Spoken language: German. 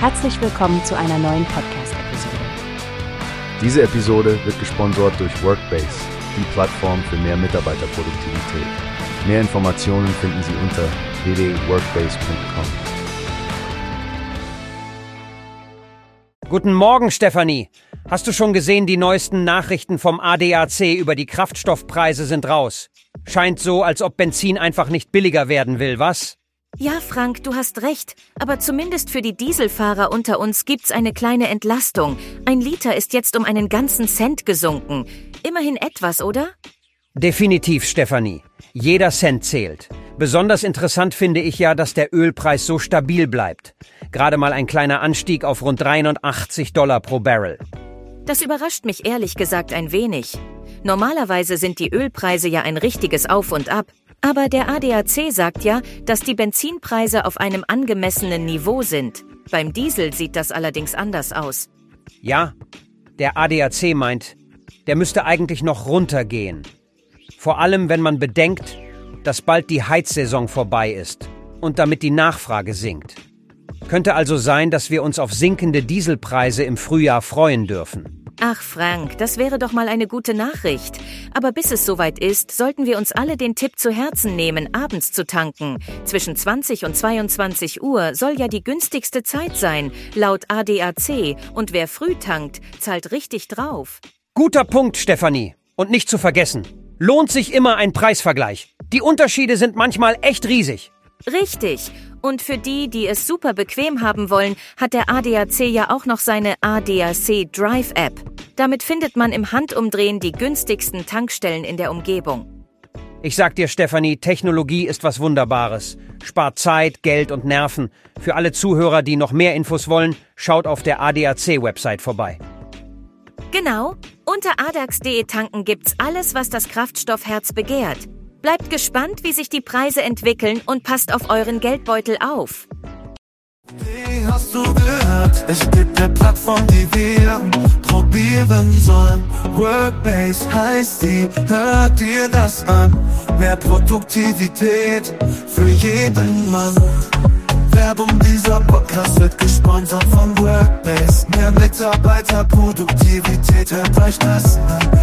Herzlich willkommen zu einer neuen Podcast-Episode. Diese Episode wird gesponsert durch Workbase, die Plattform für mehr Mitarbeiterproduktivität. Mehr Informationen finden Sie unter www.workbase.com. Guten Morgen, Stefanie. Hast du schon gesehen, die neuesten Nachrichten vom ADAC über die Kraftstoffpreise sind raus. Scheint so, als ob Benzin einfach nicht billiger werden will, was? Ja, Frank, du hast recht. Aber zumindest für die Dieselfahrer unter uns gibt's eine kleine Entlastung. Ein Liter ist jetzt um einen ganzen Cent gesunken. Immerhin etwas, oder? Definitiv, Stefanie. Jeder Cent zählt. Besonders interessant finde ich ja, dass der Ölpreis so stabil bleibt. Gerade mal ein kleiner Anstieg auf rund 83 Dollar pro Barrel. Das überrascht mich ehrlich gesagt ein wenig. Normalerweise sind die Ölpreise ja ein richtiges Auf und Ab. Aber der ADAC sagt ja, dass die Benzinpreise auf einem angemessenen Niveau sind. Beim Diesel sieht das allerdings anders aus. Ja, der ADAC meint, der müsste eigentlich noch runtergehen. Vor allem, wenn man bedenkt, dass bald die Heizsaison vorbei ist und damit die Nachfrage sinkt. Könnte also sein, dass wir uns auf sinkende Dieselpreise im Frühjahr freuen dürfen. Ach Frank, das wäre doch mal eine gute Nachricht. Aber bis es soweit ist, sollten wir uns alle den Tipp zu Herzen nehmen, abends zu tanken. Zwischen 20 und 22 Uhr soll ja die günstigste Zeit sein, laut ADAC. Und wer früh tankt, zahlt richtig drauf. Guter Punkt, Stefanie. Und nicht zu vergessen, lohnt sich immer ein Preisvergleich. Die Unterschiede sind manchmal echt riesig. Richtig. Und für die, die es super bequem haben wollen, hat der ADAC ja auch noch seine ADAC Drive App. Damit findet man im Handumdrehen die günstigsten Tankstellen in der Umgebung. Ich sag dir, Stefanie, Technologie ist was Wunderbares. Spart Zeit, Geld und Nerven. Für alle Zuhörer, die noch mehr Infos wollen, schaut auf der ADAC-Website vorbei. Genau. Unter adax.de tanken gibt's alles, was das Kraftstoffherz begehrt. Bleibt gespannt, wie sich die Preise entwickeln und passt auf euren Geldbeutel auf. Wie hast du gehört? Es gibt eine Plattform, die wir probieren sollen. Workbase heißt die, hört dir das an? Mehr Produktivität für jeden Mann. Werbung dieser Podcast wird gesponsert von Workbase. Mehr Mitarbeiterproduktivität, hört euch das an.